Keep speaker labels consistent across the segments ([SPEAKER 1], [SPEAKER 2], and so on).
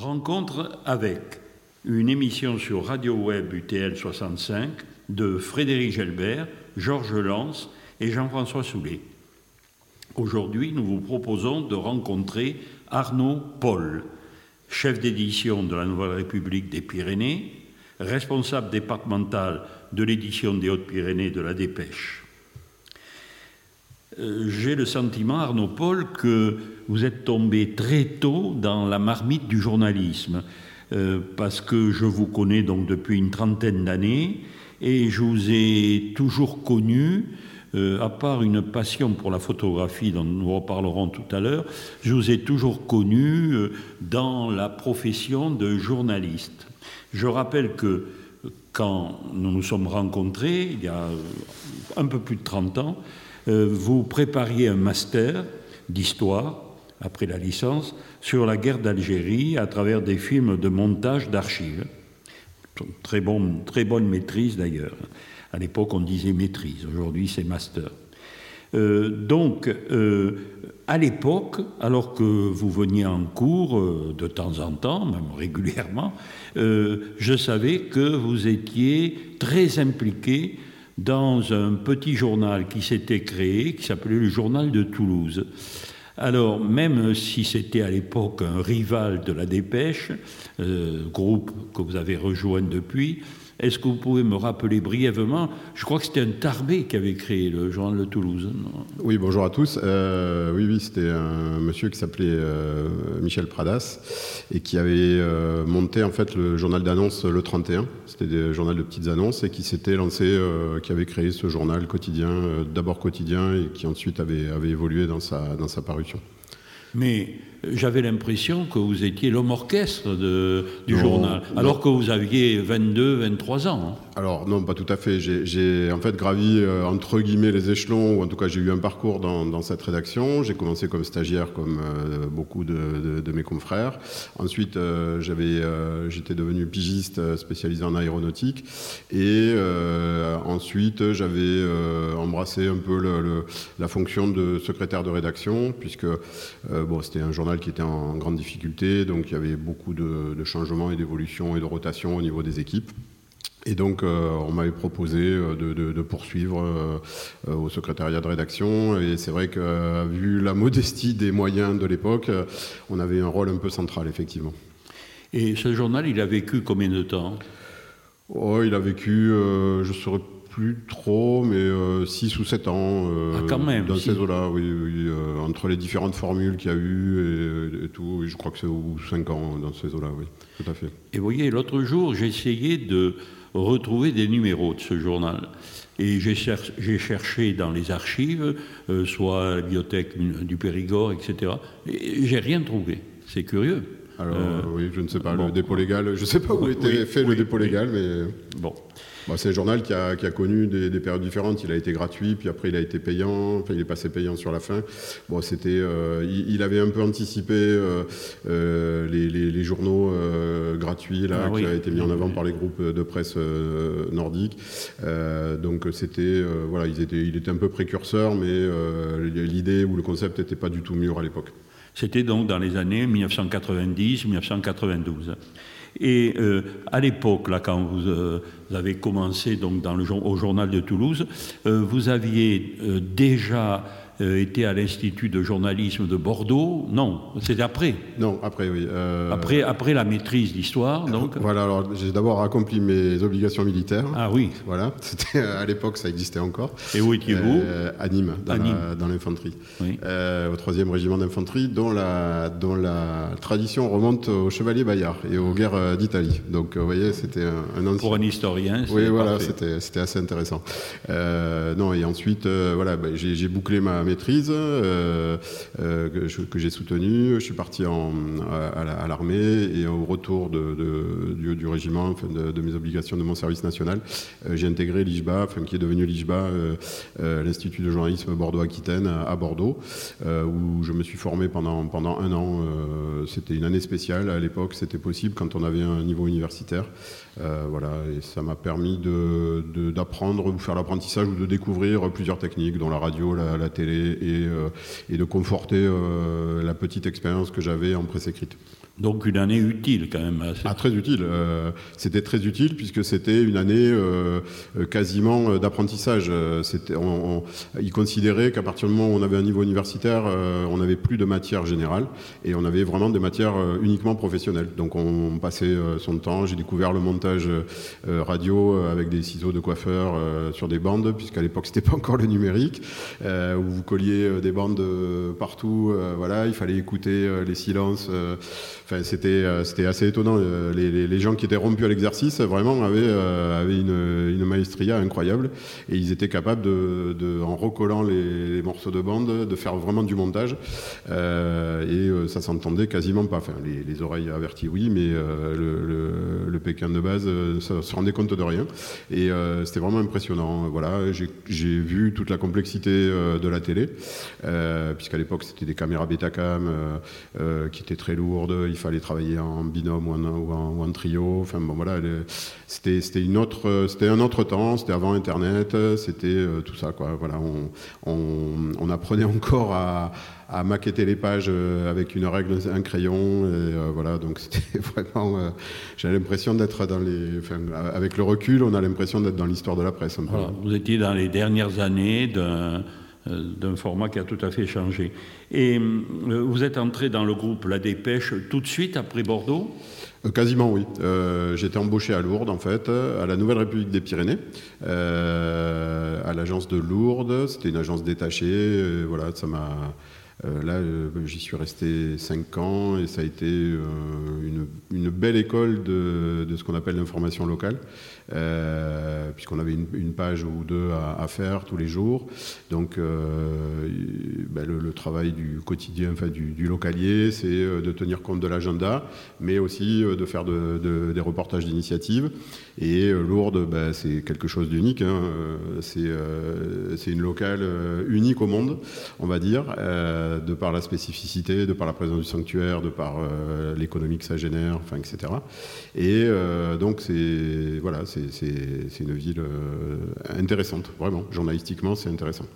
[SPEAKER 1] Rencontre avec une émission sur Radio Web UTL 65 de Frédéric Gelbert, Georges Lance et Jean-François Soulet. Aujourd'hui, nous vous proposons de rencontrer Arnaud Paul, chef d'édition de la Nouvelle République des Pyrénées, responsable départemental de l'édition des Hautes-Pyrénées de la Dépêche. Euh, j'ai le sentiment, Arnaud Paul, que vous êtes tombé très tôt dans la marmite du journalisme, euh, parce que je vous connais donc depuis une trentaine d'années et je vous ai toujours connu, euh, à part une passion pour la photographie dont nous reparlerons tout à l'heure, je vous ai toujours connu dans la profession de journaliste. Je rappelle que quand nous nous sommes rencontrés, il y a un peu plus de 30 ans, vous prépariez un master d'histoire, après la licence, sur la guerre d'Algérie à travers des films de montage d'archives. Très bonne maîtrise d'ailleurs. À l'époque, on disait maîtrise, aujourd'hui c'est master. Euh, donc, euh, à l'époque, alors que vous veniez en cours de temps en temps, même régulièrement, je savais que vous étiez très impliqué dans un petit journal qui s'était créé, qui s'appelait le Journal de Toulouse. Alors, même si c'était à l'époque un rival de la Dépêche, euh, groupe que vous avez rejoint depuis, est-ce que vous pouvez me rappeler brièvement Je crois que c'était un Tarbé qui avait créé le journal de Toulouse.
[SPEAKER 2] Oui, bonjour à tous. Euh, oui, oui, c'était un monsieur qui s'appelait euh, Michel Pradas et qui avait euh, monté en fait le journal d'annonces le 31. C'était des journal de petites annonces et qui s'était lancé, qui avait créé ce journal quotidien, d'abord quotidien et qui ensuite avait, évolué dans sa parution.
[SPEAKER 1] Mais j'avais l'impression que vous étiez l'homme orchestre du journal, alors que vous aviez 22, 23 ans.
[SPEAKER 2] Alors non, pas tout à fait. J'ai en fait gravi euh, entre guillemets les échelons, ou en tout cas j'ai eu un parcours dans, cette rédaction. J'ai commencé comme stagiaire, comme euh, beaucoup de, mes confrères. Ensuite, euh, j'avais, j'étais devenu pigiste spécialisé en aéronautique, et ensuite j'avais embrassé un peu la fonction de secrétaire de rédaction, puisque bon, c'était un journal qui était en grande difficulté, donc il y avait beaucoup de, changements et d'évolutions et de rotations au niveau des équipes. Et donc, euh, on m'avait proposé euh, de, poursuivre euh, au secrétariat de rédaction. Et c'est vrai que, vu la modestie des moyens de l'époque, on avait un rôle un peu central, effectivement.
[SPEAKER 1] Et ce journal, il a vécu combien de temps?
[SPEAKER 2] Oh, Il a vécu, je serais plus trop, mais 6 euh, ou 7 ans.
[SPEAKER 1] Ah, quand même,
[SPEAKER 2] dans ces eaux-là, oui. Entre les différentes formules qu'il y a eu et, tout, je crois que c'est 5 ans dans ces eaux-là, oui. Tout à fait.
[SPEAKER 1] Et vous voyez, l'autre jour, j'ai essayé de retrouver des numéros de ce journal. Et j'ai cherché dans les archives, soit à la bibliothèque du Périgord, etc. Et j'ai rien trouvé. C'est curieux.
[SPEAKER 2] Alors, oui, je ne sais pas, le dépôt légal, je ne sais pas où était fait le dépôt légal, mais.
[SPEAKER 1] Bon.
[SPEAKER 2] Bah, c'est un journal qui a, connu des, périodes différentes. Il a été gratuit, puis après il a été payant. Enfin, il est passé payant sur la fin. Bon, c'était, euh, il, avait un peu anticipé euh, euh, les, journaux gratuits là, ah qui a été mis en avant par les groupes de presse nordiques. donc c'était, voilà, il était, il était un peu précurseur, mais l'idée ou le concept n'était pas du tout mûr à l'époque.
[SPEAKER 1] C'était donc dans les années 1990-1992. Et euh, à l'époque, là, quand vous, euh, avez commencé donc dans le, au journal de Toulouse, euh, vous aviez déjà était à l'Institut de journalisme de Bordeaux. Non, c'était après.
[SPEAKER 2] Non, après, oui.
[SPEAKER 1] Euh, après, après la maîtrise d'histoire, donc.
[SPEAKER 2] Voilà, alors j'ai d'abord accompli mes obligations militaires.
[SPEAKER 1] Ah oui.
[SPEAKER 2] Voilà, c'était à l'époque, ça existait encore.
[SPEAKER 1] Et où étiez-vous
[SPEAKER 2] euh, À Nîmes, dans l'infanterie. Oui. au troisième régiment d'infanterie, dont la, dont la tradition remonte au chevalier Bayard et aux guerres d'Italie. Donc, vous voyez, c'était un,
[SPEAKER 1] ancien... Pour un historien,
[SPEAKER 2] Oui, voilà, c'était assez intéressant. non, et ensuite, voilà, bah, j'ai bouclé ma maîtrise euh, euh, que, j'ai soutenue. Je suis parti à, l'armée et au retour de, du, régiment, de, mes obligations de mon service national, euh, j'ai intégré l'IJBA, enfin, qui est devenu l'IJBA, l'Institut de journalisme Bordeaux-Aquitaine à, Bordeaux, où je me suis formé pendant, un an. c'était une année spéciale à l'époque, c'était possible quand on avait un niveau universitaire. voilà, et ça m'a permis d'apprendre ou faire l'apprentissage ou de découvrir plusieurs techniques, dont la radio, la télé et, euh, et, de conforter euh, la petite expérience que j'avais en presse écrite.
[SPEAKER 1] Donc une année utile quand même.
[SPEAKER 2] Ah, très utile. Euh, c'était très utile puisque c'était une année euh, quasiment d'apprentissage. C'était, on, ils considéraient qu'à partir du moment où on avait un niveau universitaire, on n'avait plus de matière générale et on avait vraiment des matières uniquement professionnelles. Donc on passait son temps. J'ai découvert le montage radio avec des ciseaux de coiffeur sur des bandes puisqu'à l'époque c'était pas encore le numérique où vous colliez des bandes partout. voilà, il fallait écouter les silences c'était, euh, c'était assez étonnant. Euh, les, gens qui étaient rompus à l'exercice vraiment avaient, euh, une, maestria incroyable et ils étaient capables de, en recollant les, morceaux de bande, de faire vraiment du montage. et ça s'entendait quasiment pas. Les, oreilles averties, oui, mais le, Pékin de base ça se rendait compte de rien. Et c'était vraiment impressionnant. Voilà, j'ai, vu toute la complexité de la télé, puisqu'à l'époque c'était des caméras Betacam qui étaient très lourdes fallait travailler en binôme ou en, trio. Enfin bon voilà, c'était une autre, c'était un autre temps. C'était avant Internet. C'était euh, tout ça quoi. Voilà, on, apprenait encore à, à maqueter les pages euh, avec une règle, un crayon. Euh, voilà, donc c'était vraiment. J'ai l'impression d'être dans les. Avec le recul, on a l'impression d'être dans l'histoire de la presse.
[SPEAKER 1] vous étiez dans les dernières années d'un euh, d'un format qui a tout à fait changé. Et euh, vous êtes entré dans le groupe La Dépêche tout de suite après Bordeaux?
[SPEAKER 2] Euh, Quasiment oui. J'étais embauché à Lourdes en fait, à la Nouvelle République des Pyrénées, à l'agence de Lourdes. C'était une agence détachée. voilà, ça m'a euh, là, euh, j'y suis resté 5 ans et ça a été euh, une, belle école de, ce qu'on appelle l'information locale, puisqu'on avait une, page ou deux à, faire tous les jours. Donc, ben, le, travail du quotidien, enfin du, localier, c'est de tenir compte de l'agenda, mais aussi de faire des reportages d'initiative. Et Lourdes, ben, c'est quelque chose d'unique. Hein. C'est une locale unique au monde, on va dire. Euh, de par la spécificité, de par la présence du sanctuaire, de par euh, l'économie que ça génère, enfin, etc. Et euh, donc, voilà, une ville intéressante, vraiment. Journalistiquement, c'est intéressant.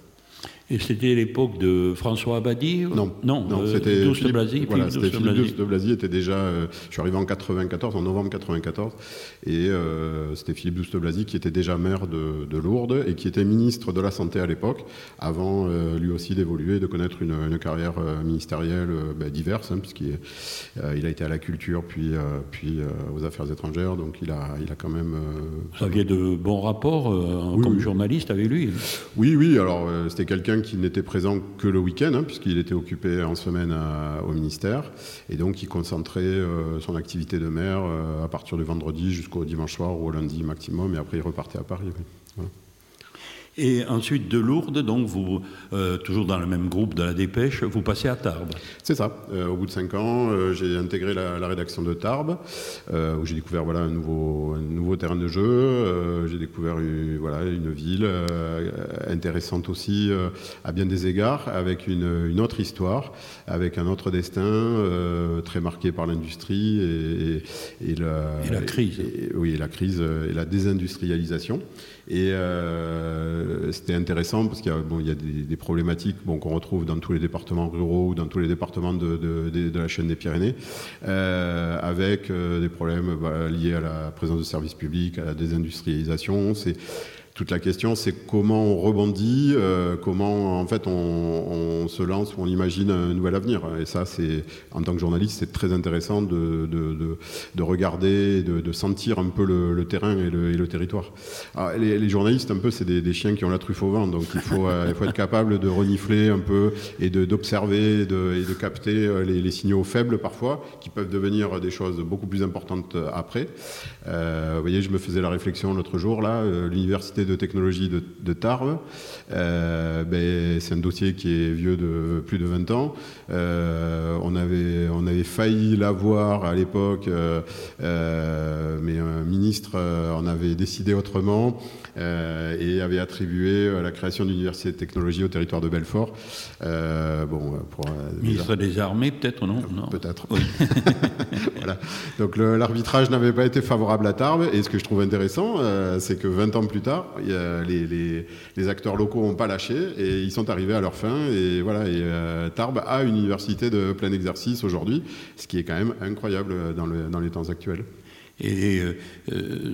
[SPEAKER 1] Et c'était l'époque de François Abadi
[SPEAKER 2] Non, non, non c'était Philippe, Blazy. Voilà, Philippe, Philippe de Blazy était déjà. Euh, je suis arrivé en 94, en novembre 94, et euh, c'était Philippe Douste Blazy qui était déjà maire de, Lourdes et qui était ministre de la santé à l'époque, avant euh, lui aussi d'évoluer, de connaître une, carrière ministérielle ben, diverse, hein, puisqu'il il a été à la culture, puis puis aux affaires étrangères, donc il a il a quand même.
[SPEAKER 1] Vous aviez de bons rapports comme journaliste avec lui.
[SPEAKER 2] Oui, oui. Alors c'était quelqu'un qui n'était présent que le week-end, hein, puisqu'il était occupé en semaine au ministère, et donc il concentrait euh, son activité de maire euh, à partir du vendredi jusqu'au dimanche soir ou au lundi maximum, et après il repartait à Paris.
[SPEAKER 1] Et ensuite de Lourdes, donc vous, euh, toujours dans le même groupe de la Dépêche, vous passez à Tarbes.
[SPEAKER 2] C'est ça. Euh, au bout de cinq ans, euh, j'ai intégré la, rédaction de Tarbes, où j'ai découvert voilà, un, nouveau, un nouveau terrain de jeu. j'ai découvert une, voilà, une ville intéressante aussi à bien des égards, avec une, une, autre histoire, avec un autre destin, très marqué par l'industrie et,
[SPEAKER 1] et, la, et, la, crise.
[SPEAKER 2] oui, la crise et la désindustrialisation. Et euh, c'était intéressant parce qu'il y a, bon, il y a des, problématiques bon, qu'on retrouve dans tous les départements ruraux ou dans tous les départements de, de, de la chaîne des Pyrénées, euh, avec euh, des problèmes bah, liés à la présence de services publics, à la désindustrialisation. C'est toute la question, c'est comment on rebondit, euh, comment en fait on, se lance ou on imagine un nouvel avenir. Et ça, c'est en tant que journaliste, c'est très intéressant de, de, regarder, de, sentir un peu le, terrain et le, territoire. les, journalistes, un peu, c'est des, chiens qui ont la truffe au vent, donc il faut, euh, il faut être capable de renifler un peu et d'observer et de, capter euh, les, signaux faibles parfois, qui peuvent devenir des choses beaucoup plus importantes après. vous voyez, je me faisais la réflexion l'autre jour là, l'université de technologie de, Tarbes. Euh, ben, c'est un dossier qui est vieux de plus de 20 ans. Euh, on, avait, on avait failli l'avoir à l'époque, euh, mais un ministre en avait décidé autrement et avait attribué la création d'une université de technologie au territoire de Belfort.
[SPEAKER 1] bon, pour, ministre des Armées, peut-être, non, non.
[SPEAKER 2] Peut-être. voilà. Donc l'arbitrage n'avait pas été favorable à Tarbes. Et ce que je trouve intéressant, c'est que 20 ans plus tard, les, acteurs locaux n'ont pas lâché et ils sont arrivés à leur fin. Et voilà, et Tarbes a une université de plein exercice aujourd'hui, ce qui est quand même incroyable dans, le, dans les temps actuels.
[SPEAKER 1] Et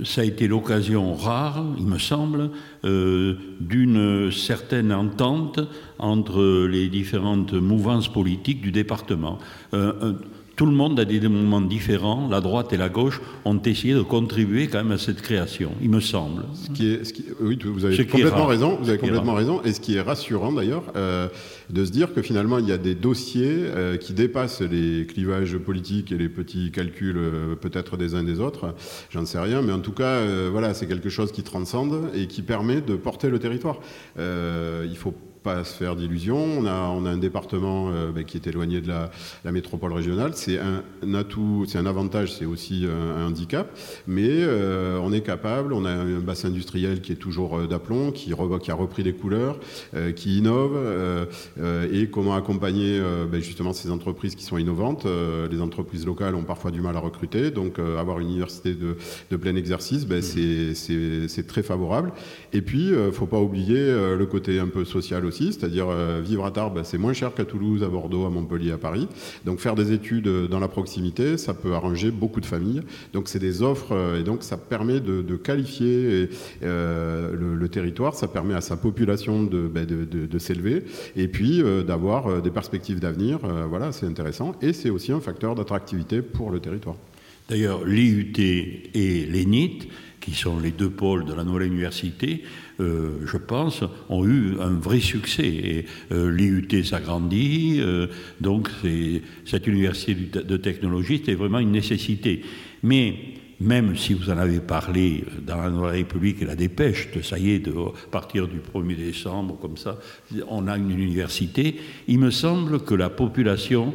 [SPEAKER 1] ça a été l'occasion rare, il me semble, d'une certaine entente entre les différentes mouvances politiques du département tout le monde, a des moments différents, la droite et la gauche, ont essayé de contribuer quand même à cette création, il me semble.
[SPEAKER 2] Ce qui est, oui, vous avez complètement raison. Vous avez complètement raison. Et ce qui est rassurant d'ailleurs, euh, de se dire que finalement il y a des dossiers euh, qui dépassent les clivages politiques et les petits calculs euh, peut-être des uns des autres. J'en sais rien, mais en tout cas, voilà, c'est quelque chose qui transcende et qui permet de porter le territoire. il faut pas se faire d'illusions. On a, on a un département euh, ben, qui est éloigné de la, la métropole régionale. C'est un, atout, c'est un avantage, c'est aussi un, handicap. Mais euh, on est capable. On a un bassin industriel qui est toujours euh, d'aplomb, qui, qui, a repris des couleurs, qui innove. et comment accompagner ben, justement ces entreprises qui sont innovantes. les entreprises locales ont parfois du mal à recruter. Donc avoir une université de, de plein exercice, ben, mmh. c'est très favorable. Et puis, il faut pas oublier le côté un peu social c'est-à-dire euh, vivre à Tarbes, c'est moins cher qu'à Toulouse, à Bordeaux, à Montpellier, à Paris. Donc faire des études euh, dans la proximité, ça peut arranger beaucoup de familles. Donc c'est des offres euh, et donc ça permet de, qualifier le, territoire, ça permet à sa population de, de, s'élever et puis d'avoir des perspectives d'avenir. voilà, c'est intéressant et c'est aussi un facteur d'attractivité pour le territoire.
[SPEAKER 1] D'ailleurs, l'IUT et l'ENIT, qui sont les deux pôles de la nouvelle université, euh, je pense, ont eu un vrai succès. Et euh, l'IUT s'agrandit, euh, donc cette université de technologie, c'est vraiment une nécessité. Mais même si vous en avez parlé dans la République et la dépêche, de, ça y est, de partir du 1er décembre, comme ça, on a une université, il me semble que la population,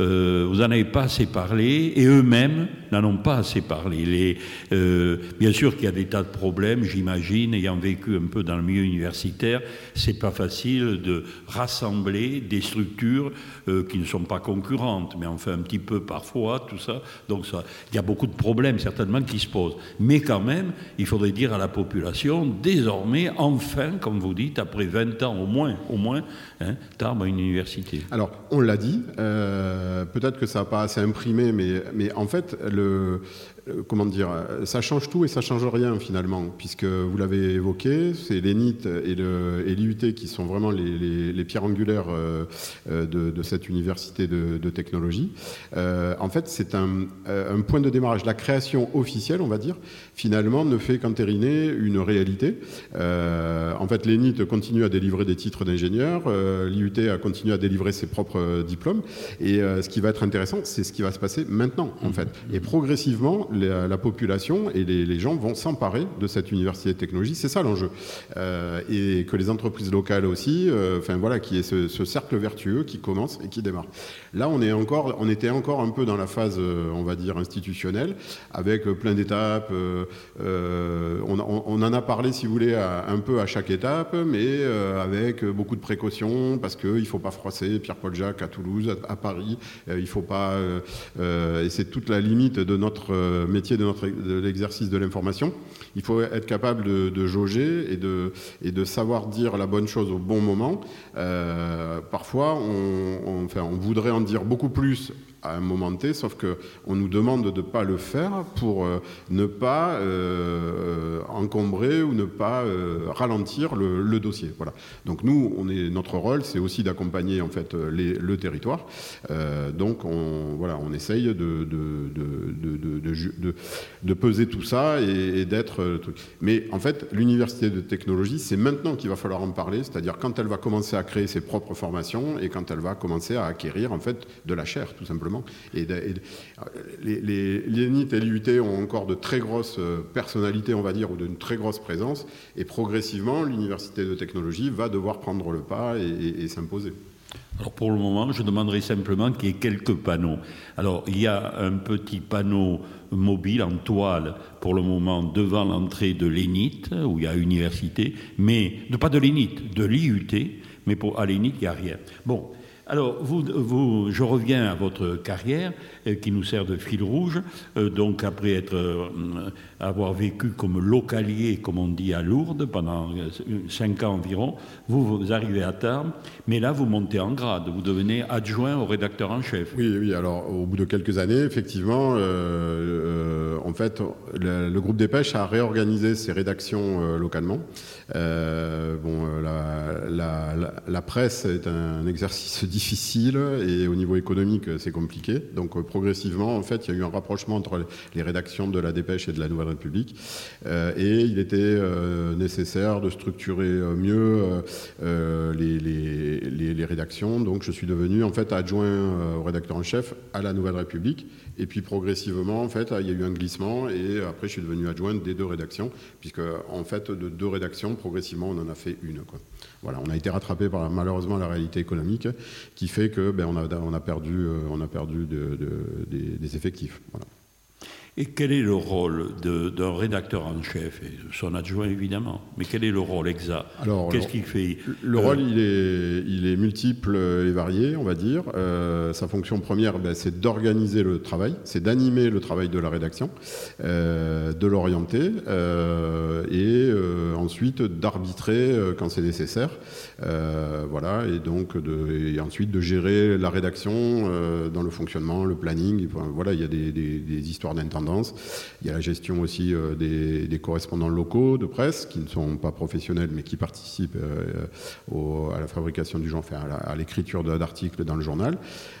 [SPEAKER 1] euh, vous n'en avez pas assez parlé, et eux-mêmes n'en ont pas assez parlé. Euh, bien sûr qu'il y a des tas de problèmes, j'imagine, ayant vécu un peu dans le milieu universitaire, c'est pas facile de rassembler des structures euh, qui ne sont pas concurrentes, mais enfin un petit peu parfois, tout ça. Donc il y a beaucoup de problèmes, qui se pose. Mais quand même, il faudrait dire à la population, désormais, enfin, comme vous dites, après 20 ans au moins, au moins, hein, Tarbes a une université.
[SPEAKER 2] Alors, on l'a dit, euh, peut-être que ça n'a pas assez imprimé, mais, mais en fait, le, comment dire, ça change tout et ça change rien finalement, puisque vous l'avez évoqué, c'est l'ENIT et l'IUT qui sont vraiment les, pierres angulaires euh, de, cette université de, technologie. en fait, c'est un, point de démarrage. La création officielle, on va dire, finalement, ne fait qu'entériner une réalité. Euh, en fait, l'ENIT continue à délivrer des titres d'ingénieur, euh, l'IUT a continué à délivrer ses propres diplômes, et euh, ce qui va être intéressant, c'est ce qui va se passer maintenant, en fait. Et progressivement, la, population et les, gens vont s'emparer de cette université de technologie, c'est ça l'enjeu. et que les entreprises locales aussi, enfin voilà, qui est ce, ce, cercle vertueux qui commence et qui démarre. Là, on, est encore, on était encore un peu dans la phase, on va dire, institutionnelle, avec plein d'étapes. Euh, euh, on, en a parlé, si vous voulez, un peu à chaque étape, mais euh, avec beaucoup de précautions, parce qu'il ne faut pas froisser Pierre-Paul Jacques à Toulouse, à, Paris. il faut pas. et c'est toute la limite de notre métier, de, l'exercice de l'information. Il faut être capable de, jauger et de, savoir dire la bonne chose au bon moment. parfois, on voudrait en dire beaucoup plus à un moment T, sauf qu'on nous demande de ne pas le faire pour euh, ne pas euh, encombrer ou ne pas euh, ralentir le, dossier. Voilà. Donc nous, on est, notre rôle, c'est aussi d'accompagner en fait le territoire. donc on, voilà, on essaye de, de, de, de peser tout ça et, d'être... Mais en fait, l'université de technologie, c'est maintenant qu'il va falloir en parler, c'est-à-dire quand elle va commencer à créer ses propres formations et quand elle va commencer à acquérir en fait de la chair, tout simplement. Et, les, les, et l'IUT ont encore de très grosses euh, personnalités, on va dire, ou d'une très grosse présence. Et progressivement, l'université de technologie va devoir prendre le pas et, s'imposer.
[SPEAKER 1] Alors pour le moment, je demanderai simplement qu'il y ait quelques panneaux. Alors il y a un petit panneau mobile en toile pour le moment devant l'entrée de l'ENIT, où il y a université, mais pas de l'ENIT, de l'IUT, mais pour, à l'ENIT, il n'y a rien. Bon, Alors, je reviens à votre carrière euh, qui nous sert de fil rouge. Euh, donc, après euh, avoir vécu comme localier, comme on dit, à Lourdes pendant cinq ans environ, vous, arrivez à terme, mais là, vous montez en grade. Vous devenez adjoint au rédacteur en chef.
[SPEAKER 2] Oui, oui. Alors, au bout de quelques années, effectivement, en fait, le, groupe des pêches a réorganisé ses rédactions localement. bon, la, presse est un exercice et au niveau économique, c'est compliqué. Donc euh, progressivement, en fait, il y a eu un rapprochement entre les rédactions de la Dépêche et de la Nouvelle République. Euh, et il était euh, nécessaire de structurer mieux les, rédactions. Donc je suis devenu en fait adjoint au rédacteur en chef à la Nouvelle République. Et puis progressivement, en fait, il y a eu un glissement et après je suis devenu adjoint des deux rédactions, puisque en fait de deux rédactions, progressivement, on en a fait une. Quoi. Voilà, on a été rattrapé par malheureusement la réalité économique qui fait que ben, on, a, perdu, euh, on a perdu de, des, effectifs.
[SPEAKER 1] Et quel est le rôle d'un rédacteur en chef et son adjoint évidemment? Mais quel est le rôle exact? Qu'est-ce qu'il fait?
[SPEAKER 2] Le rôle, il est, il est multiple et varié, on va dire. Euh, sa fonction première, ben, c'est d'organiser le travail, c'est d'animer le travail de la rédaction, euh, de l'orienter euh, et euh, ensuite d'arbitrer euh, quand c'est nécessaire. Euh, voilà, et donc de, et ensuite de gérer la rédaction dans le fonctionnement, le planning. Voilà, il y a des, des, des histoires d'intendance il y a la gestion aussi euh, des, correspondants locaux de presse qui ne sont pas professionnels mais qui participent euh, à la fabrication du genre, enfin à l'écriture d'articles dans le journal.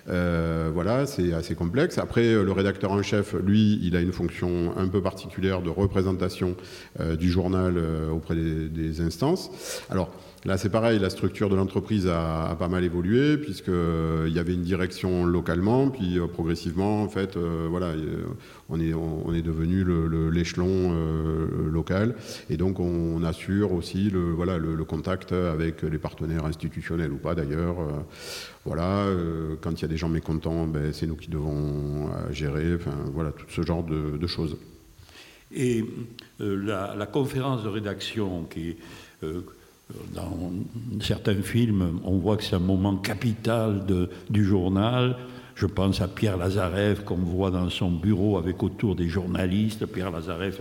[SPEAKER 2] Euh, voilà, c'est assez complexe. Après, le rédacteur en chef, lui, il a une fonction un peu particulière de représentation du journal auprès des, des instances. Alors, Là, c'est pareil, la structure de l'entreprise a, pas mal évolué, puisqu'il euh, y avait une direction localement, puis euh, progressivement, en fait, euh, voilà, on est, est devenu l'échelon local, et donc on, assure aussi le, voilà, le, contact avec les partenaires institutionnels ou pas d'ailleurs. voilà, quand il y a des gens mécontents, ben, c'est nous qui devons gérer, enfin, voilà, tout ce genre de, choses.
[SPEAKER 1] Et la, la, conférence de rédaction qui dans certains films, on voit que c'est un moment capital du journal. Je pense à Pierre Lazareff, qu'on voit dans son bureau avec autour des journalistes. Pierre Lazareff,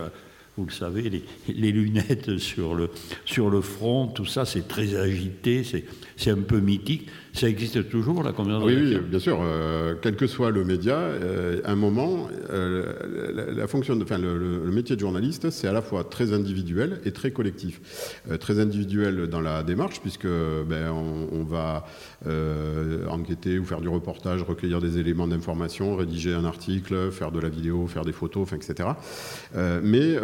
[SPEAKER 1] vous le savez, les, les lunettes sur le, sur le front, tout ça, c'est très agité, c'est un peu mythique. Ça existe toujours, la conférence
[SPEAKER 2] oui, oui, bien sûr. Euh, quel que soit le média, euh, un moment, euh, la, fonction de, enfin, le, le, métier de journaliste, c'est à la fois très individuel et très collectif. Très individuel dans la démarche, puisque ben, on, on va enquêter ou faire du reportage, recueillir des éléments d'information, rédiger un article, faire de la vidéo, faire des photos, etc. mais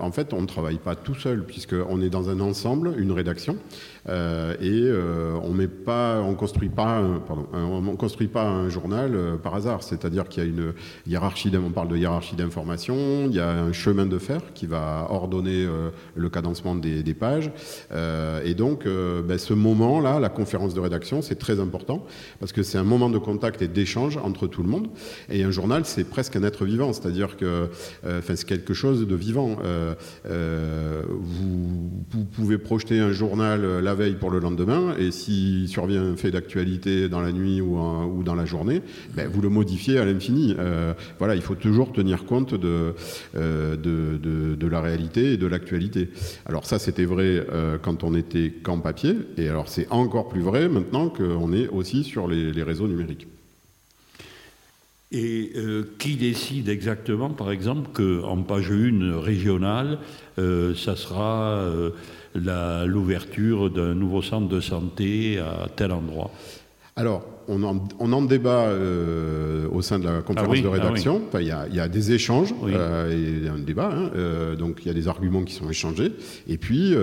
[SPEAKER 2] en fait, on ne travaille pas tout seul, puisqu'on est dans un ensemble, une rédaction, et on met pas on construit pas, on construit pas un journal euh, par hasard. C'est-à-dire qu'il y a une hiérarchie, on parle de hiérarchie d'information, il y a un chemin de fer qui va ordonner euh, le cadencement des, pages. Euh, et donc, ben, ce moment-là, la conférence de rédaction, c'est très important parce que c'est un moment de contact et d'échange entre tout le monde. Et un journal, c'est presque un être vivant, c'est-à-dire que, c'est quelque chose de vivant. Vous, vous, pouvez projeter un journal la veille pour le lendemain, et si survient un fait d'actualité dans la nuit ou, dans la journée, ben, vous le modifiez à l'infini. Euh, voilà, il faut toujours tenir compte de, euh, de, la réalité et de l'actualité. Alors ça, c'était vrai euh, quand on était qu'en papier, et alors c'est encore plus vrai maintenant qu'on est aussi sur les, réseaux numériques.
[SPEAKER 1] Et qui décide exactement, par exemple, qu'en page 1 régionale, ça sera l'ouverture d'un nouveau centre de santé à tel endroit
[SPEAKER 2] on en, on en débat euh, au sein de la conférence ah oui, de rédaction. Ah oui. enfin, il, y a, il, y a, des échanges oui. euh, et un débat. Hein, euh, donc il y a des arguments qui sont échangés. Et puis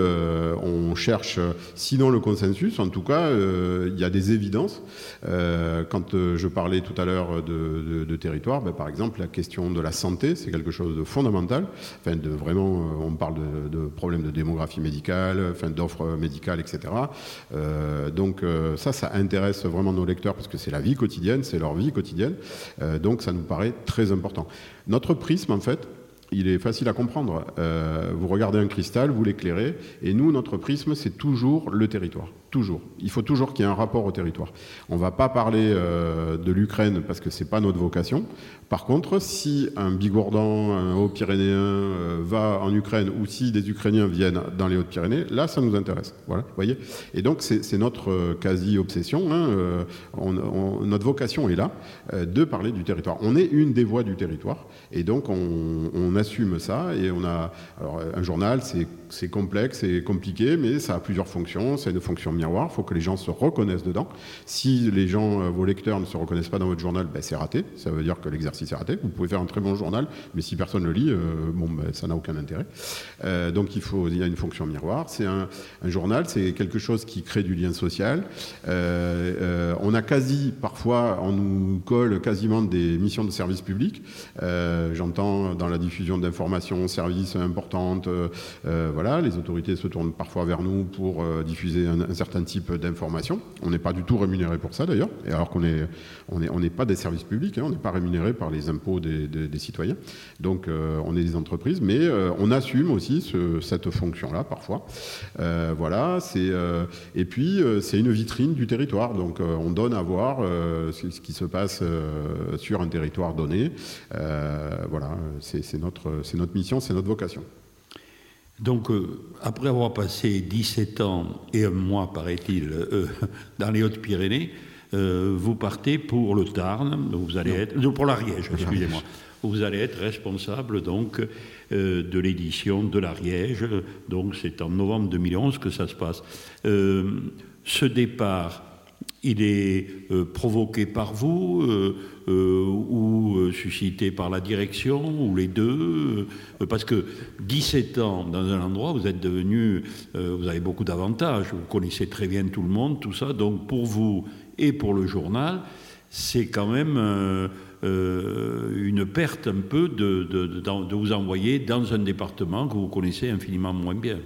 [SPEAKER 2] on cherche, sinon le consensus, en tout cas, il y a des évidences. Quand je parlais tout à l'heure de, de, de, territoire, ben, par exemple, la question de la santé, c'est quelque chose de fondamental. Enfin, de vraiment, on parle de, de problèmes de démographie médicale, enfin, d'offres médicales, etc. donc ça, ça intéresse vraiment nos lecteurs parce que c'est la vie quotidienne, c'est leur vie quotidienne. Euh, donc ça nous paraît très important. Notre prisme, en fait, il est facile à comprendre. Euh, vous regardez un cristal, vous l'éclairez, et nous, notre prisme, c'est toujours le territoire. Toujours. Il faut toujours qu'il y ait un rapport au territoire. On ne va pas parler euh, de l'Ukraine parce que ce n'est pas notre vocation. Par contre, si un Bigourdan, un Haut-Pyrénéen euh, va en Ukraine ou si des Ukrainiens viennent dans les Hautes-Pyrénées, là, ça nous intéresse. Voilà, voyez Et donc, c'est notre euh, quasi-obsession. Hein, notre vocation est là, de parler du territoire. On est une des voix du territoire. Et donc, on, on assume ça. Et on a. Alors, un journal, c'est complexe, c'est compliqué, mais ça a plusieurs fonctions. C'est une fonction il faut que les gens se reconnaissent dedans. Si les gens, euh, vos lecteurs ne se reconnaissent pas dans votre journal, ben, c'est raté. Ça veut dire que l'exercice est raté. Vous pouvez faire un très bon journal, mais si personne ne le lit, euh, bon, ben, ça n'a aucun intérêt. Euh, donc il y a une fonction miroir. C'est un, journal, c'est quelque chose qui crée du lien social. on a quasi, parfois, on nous colle quasiment des missions de service public. J'entends dans la diffusion d'informations, services importantes, voilà, les autorités se tournent parfois vers nous pour diffuser un, certain type d'informations. On n'est pas du tout rémunéré pour ça d'ailleurs, et alors qu'on n'est on est, on n'est pas des services publics, hein, on n'est pas rémunéré par les impôts des, citoyens. Donc euh, on est des entreprises, mais euh, on assume aussi cette fonction-là parfois. Euh, voilà, et puis c'est une vitrine du territoire, donc on donne à voir ce, qui se passe sur un territoire donné. voilà, c'est notre, notre mission, c'est notre vocation.
[SPEAKER 1] Donc, euh, après avoir passé 17 ans et un mois, paraît-il, euh, dans les Hautes-Pyrénées, euh, vous partez pour le Tarn, vous allez être, pour l'Ariège, excusez-moi. Vous allez être responsable donc de l'édition de l'Ariège. Donc, c'est en novembre 2011 que ça se passe. ce départ, il est provoqué par vous euh, ou euh, suscité par la direction, ou les deux euh, Parce que 17 ans dans un endroit, vous êtes devenu, vous avez beaucoup d'avantages, vous connaissez très bien tout le monde, tout ça, donc pour vous et pour le journal, c'est quand même une perte un peu de, vous envoyer dans un département que vous connaissez infiniment moins bien.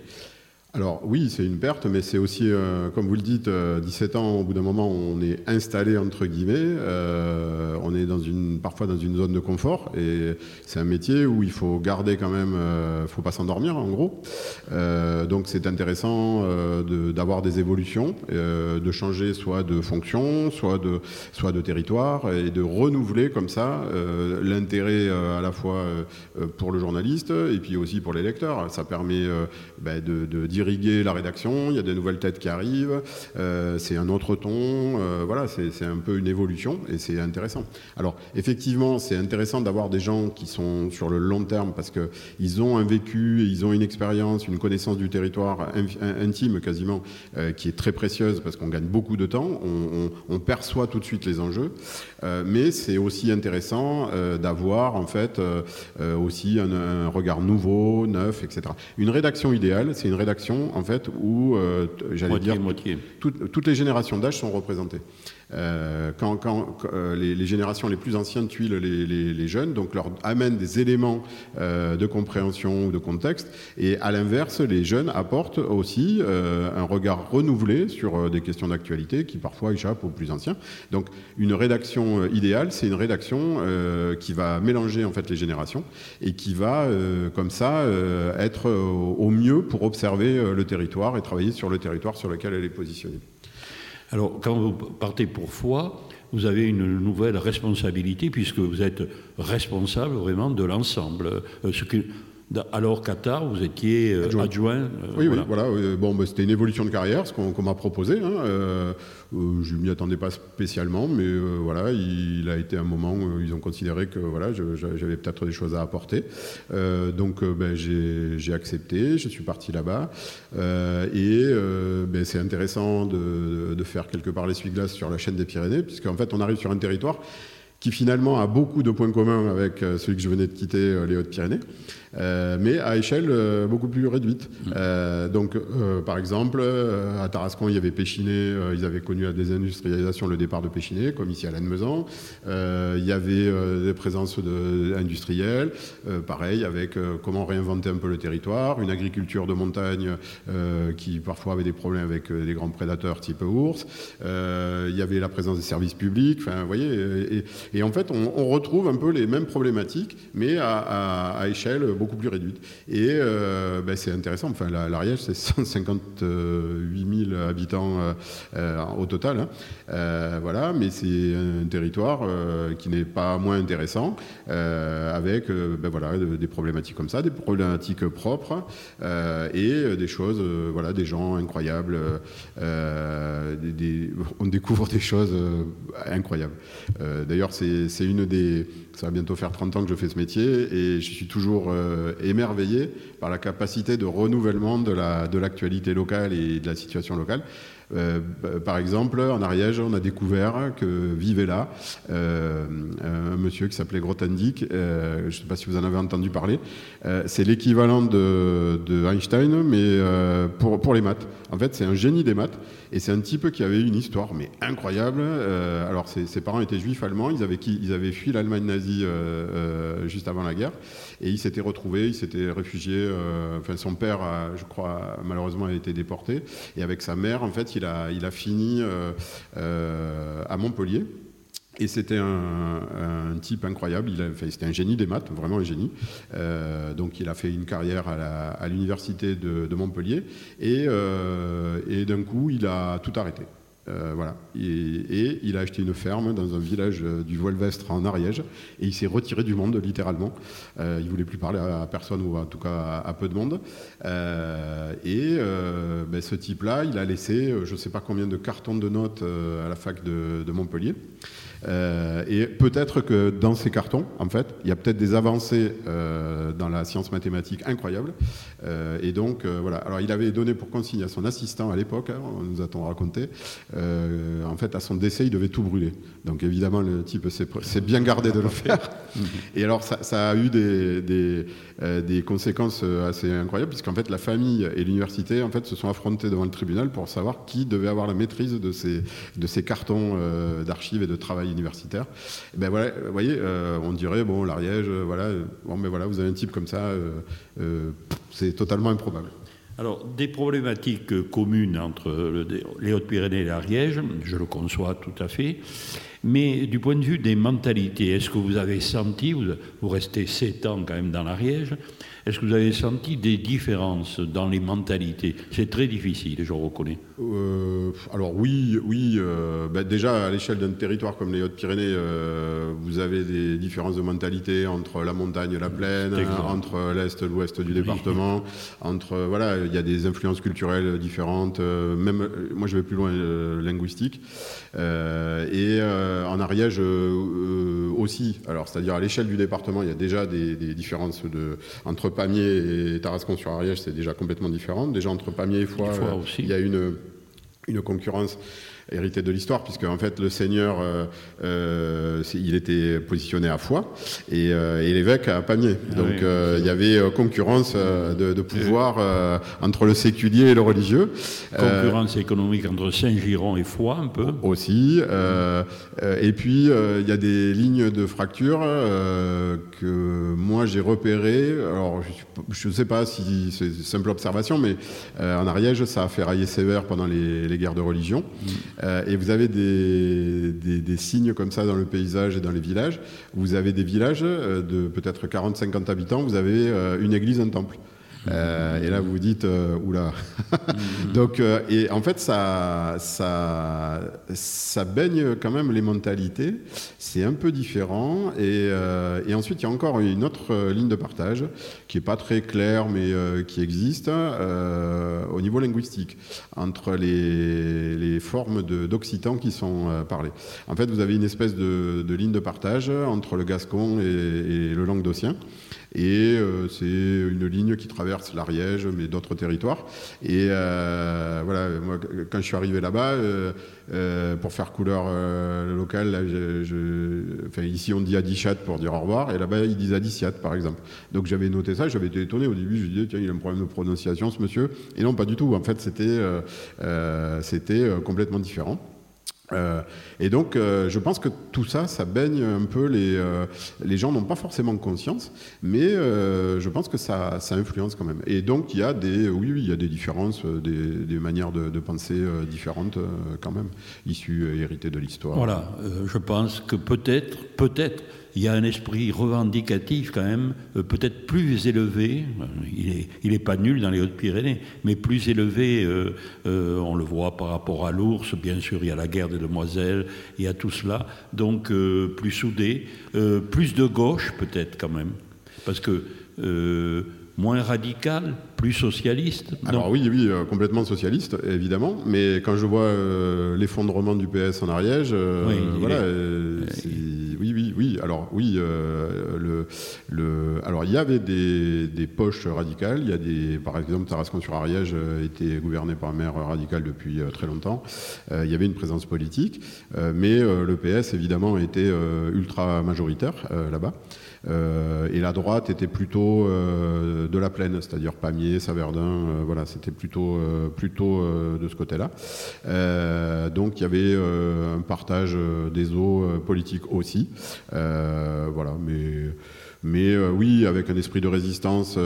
[SPEAKER 2] Alors oui, c'est une perte, mais c'est aussi, euh, comme vous le dites, 17 euh, ans, au bout d'un moment, on est installé, entre guillemets, euh, on est dans une, parfois dans une zone de confort, et c'est un métier où il faut garder quand même, il ne faut pas s'endormir, en gros. donc c'est intéressant d'avoir des évolutions, de changer soit de fonction, soit de, soit de territoire, et de renouveler comme ça l'intérêt à la fois pour le journaliste, et puis aussi pour les lecteurs. Ça permet ben, de, de dire la rédaction, il y a des nouvelles têtes qui arrivent, euh, c'est un autre ton, euh, voilà, c'est un peu une évolution et c'est intéressant. Alors effectivement, c'est intéressant d'avoir des gens qui sont sur le long terme parce qu'ils ont un vécu, ils ont une expérience, une connaissance du territoire intime quasiment, euh, qui est très précieuse parce qu'on gagne beaucoup de temps, on, perçoit tout de suite les enjeux, mais c'est aussi intéressant d'avoir en fait aussi un regard nouveau, neuf, etc. Une rédaction idéale, c'est une rédaction en fait, où, euh, j'allais dire, toutes les générations d'âge sont représentées. Euh, quand, euh, les, générations les plus anciennes tuilent les, jeunes, donc leur amènent des éléments de compréhension ou de contexte, et à l'inverse, les jeunes apportent aussi un regard renouvelé sur des questions d'actualité qui parfois échappent aux plus anciens. Donc une rédaction idéale, c'est une rédaction qui va mélanger en fait les générations et qui va comme ça être au mieux pour observer le territoire et travailler sur le territoire sur lequel elle est positionnée.
[SPEAKER 1] Alors, quand vous partez pour foi, vous avez une nouvelle responsabilité puisque vous êtes responsable vraiment de l'ensemble. Euh, alors Qatar, vous étiez euh, adjoint. Euh,
[SPEAKER 2] oui, voilà. oui, voilà. Bon, bah, c'était une évolution de carrière, ce qu'on m'a proposé. Hein. Euh, je ne m'y attendais pas spécialement, mais voilà, il, a été un moment où ils ont considéré que voilà, j'avais peut-être des choses à apporter. donc, ben, j'ai accepté, je suis parti là-bas. et ben, c'est intéressant de, de, faire quelque part l'essuie-glace sur la chaîne des Pyrénées, puisqu'en fait, on arrive sur un territoire qui finalement a beaucoup de points communs avec celui que je venais de quitter, les Hautes-Pyrénées. Euh, mais à échelle euh, beaucoup plus réduite. Euh, donc, par exemple, à Tarascon, il y avait Péchiné, ils avaient connu la désindustrialisation, le départ de Péchiné, comme ici à Lannemezan. il y avait des présences de, industrielles, pareil, avec comment réinventer un peu le territoire, une agriculture de montagne qui parfois avait des problèmes avec des grands prédateurs type ours. il y avait la présence des services publics. Enfin, vous voyez, et, en fait, on, retrouve un peu les mêmes problématiques, mais à, échelle beaucoup plus réduite. Et euh, ben, c'est intéressant. Enfin, l'Ariège, c'est 158 000 habitants au total. Hein. voilà, mais c'est un territoire qui n'est pas moins intéressant, avec ben, voilà, des problématiques comme ça, des problématiques propres et des choses, voilà, des gens incroyables. on découvre des choses incroyables. D'ailleurs, c'est une des. Ça va bientôt faire 30 ans que je fais ce métier et je suis toujours émerveillé par la capacité de renouvellement de l'actualité la, locale et de la situation locale. Euh, par exemple, en Ariège, on a découvert que vivait là euh, un monsieur qui s'appelait Grothendieck. Euh, je ne sais pas si vous en avez entendu parler. c'est l'équivalent de, Einstein, mais pour, pour les maths. En fait, c'est un génie des maths. Et c'est un type qui avait une histoire, mais incroyable. alors, ses, parents étaient juifs allemands. Ils avaient, ils avaient fui l'Allemagne nazie juste avant la guerre. Et il s'était retrouvé, il s'était réfugié. enfin, son père, je crois, malheureusement, a été déporté. Et avec sa mère, en fait, il a, fini euh, euh, à Montpellier. Et c'était un, type incroyable. Il c'était un génie des maths, vraiment un génie. Euh, donc il a fait une carrière à l'université de, Montpellier. Et d'un coup, il a tout arrêté. Euh, voilà. Et, il a acheté une ferme dans un village euh, du Volvestre en Ariège et il s'est retiré du monde littéralement. Euh, il voulait plus parler à, personne ou en tout cas à, peu de monde. et ben, ce type-là, il a laissé je ne sais pas combien de cartons de notes à la fac de Montpellier. Euh, et peut-être que dans ces cartons, en fait, il y a peut-être des avancées euh, dans la science mathématique incroyables. Euh, et donc, voilà. Alors, il avait donné pour consigne à son assistant à l'époque, hein, nous a-t-on raconté, en fait, à son décès, il devait tout brûler. Donc, évidemment, le type s'est bien gardé de le faire. Et alors, ça, a eu des, conséquences assez incroyables, puisqu'en fait, la famille et l'université, en fait, se sont affrontés devant le tribunal pour savoir qui devait avoir la maîtrise de ces cartons d'archives et de travail universitaire. Ben voilà, vous voyez, euh, on dirait, bon, l'Ariège, euh, voilà, mais voilà, vous avez un type comme ça, euh, c'est totalement improbable.
[SPEAKER 1] Alors, des problématiques communes entre les Hautes-Pyrénées et l'Ariège, je le conçois tout à fait, mais du point de vue des mentalités, est-ce que vous avez senti, vous, vous restez sept ans quand même dans l'Ariège, est-ce que vous avez senti des différences dans les mentalités? C'est très difficile, je reconnais.
[SPEAKER 2] Euh, alors oui, oui. Euh, bah, déjà, à l'échelle d'un territoire comme les Hautes-Pyrénées, euh, vous avez des différences de mentalité entre la montagne et la plaine, entre l'Est et l'Ouest du département. Entre, voilà, il y a des influences culturelles différentes. même, moi, je vais plus loin, linguistique. et en Ariège aussi. Alors, c'est-à-dire à, l'échelle du département, il y a déjà des, des différences de, entre Pamiers et Tarascon-sur-Ariège, c'est déjà complètement différent. Déjà entre Pamiers et Foix, euh, il y a une, une concurrence hérité de l'histoire, puisque en fait le seigneur, euh, euh, il était positionné à Foix et, euh, et l'évêque à Pamiers. Ah Donc il y avait concurrence de, de, pouvoir entre le séculier et le religieux.
[SPEAKER 1] Concurrence économique entre Saint-Giron et Foix un peu.
[SPEAKER 2] Aussi. et puis il y a des lignes de fracture que moi j'ai repérées. Alors je ne sais pas si c'est simple observation, mais en Ariège ça a fait railler sévère pendant les, les guerres de religion. Mm. Euh, et vous avez des, des, signes comme ça dans le paysage et dans les villages. Vous avez des villages euh, de peut-être 40-50 habitants, vous avez euh, une église, un temple. Euh, et là, vous vous dites, euh, oula. Donc, euh, et en fait, ça, ça, ça baigne quand même les mentalités. C'est un peu différent. Et, et, ensuite, il y a encore une autre ligne de partage qui est pas très claire, mais qui existe au niveau linguistique entre les, les formes d'occitan qui sont parlées. En fait, vous avez une espèce de, de ligne de partage entre le gascon et, et le languedocien. Et euh, c'est une ligne qui traverse l'Ariège, mais d'autres territoires. Et euh, voilà, moi, quand je suis arrivé là-bas, euh, pour faire couleur locale, ici on dit Adichat pour dire au revoir, et là-bas ils disent Adiciat par exemple. Donc j'avais noté ça, j'avais été étonné au début, je me disais, tiens, il a un problème de prononciation ce monsieur. Et non, pas du tout. En fait, c'était complètement différent. Euh, et donc, euh, je pense que tout ça, ça baigne un peu les. Euh, les gens n'ont pas forcément conscience, mais je pense que ça, ça, influence quand même. Et donc, il y a des. Oui, il y a des différences, des, des manières de, de penser différentes quand même, issues, héritées de l'histoire.
[SPEAKER 1] Voilà, je pense que peut-être, peut-être, il y a un esprit revendicatif quand même, euh, peut-être plus élevé, il n'est est pas nul dans les Hautes-Pyrénées, mais plus élevé, euh, euh, on le voit par rapport à l'ours, bien sûr il y a la guerre des demoiselles, il y a tout cela, donc plus soudé, plus de gauche peut-être quand même, parce que moins radical, plus socialiste
[SPEAKER 2] Alors oui, oui, complètement socialiste, évidemment. Mais quand je vois l'effondrement du PS en Ariège, voilà, oui, oui, oui. Alors oui, euh, le, le, alors il y avait des, des, poches radicales. Il y a des, par exemple, Tarascon-sur-Ariège euh, était gouverné par un maire radical depuis euh, très longtemps. il y avait une présence politique, mais le PS évidemment était ultra majoritaire là-bas. Euh, et la droite était plutôt euh, de la plaine, c'est-à-dire Pamiers, Saverdin, euh, voilà, c'était plutôt, plutôt de ce côté-là. donc il y avait un partage des eaux politiques aussi. voilà, mais mais oui, avec un esprit de résistance,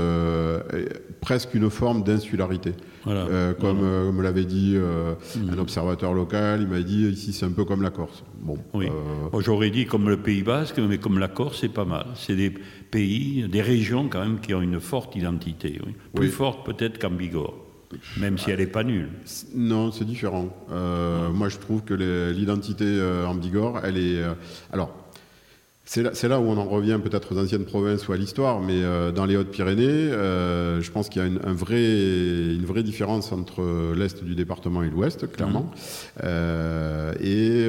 [SPEAKER 2] presque une forme d'insularité. Euh, comme me l'avait dit un mmh. observateur local, il m'a dit ici c'est un peu comme la Corse.
[SPEAKER 1] Bon, oui. J'aurais dit comme le Pays Basque, mais comme la Corse, c'est pas mal. C'est des pays, des régions quand même qui ont une forte identité, plus forte peut-être qu'en Bigorre. Même si elle n'est pas nulle.
[SPEAKER 2] Non, c'est différent. Moi, je trouve que l'identité en Bigorre, elle est. alors, c'est là, où on en revient peut-être aux anciennes provinces ou à l'histoire, mais euh, dans les Hautes-Pyrénées, euh, je pense qu'il y a une, un vrai, une vraie différence entre l'Est du département et l'Ouest, clairement. Mmh. Euh, et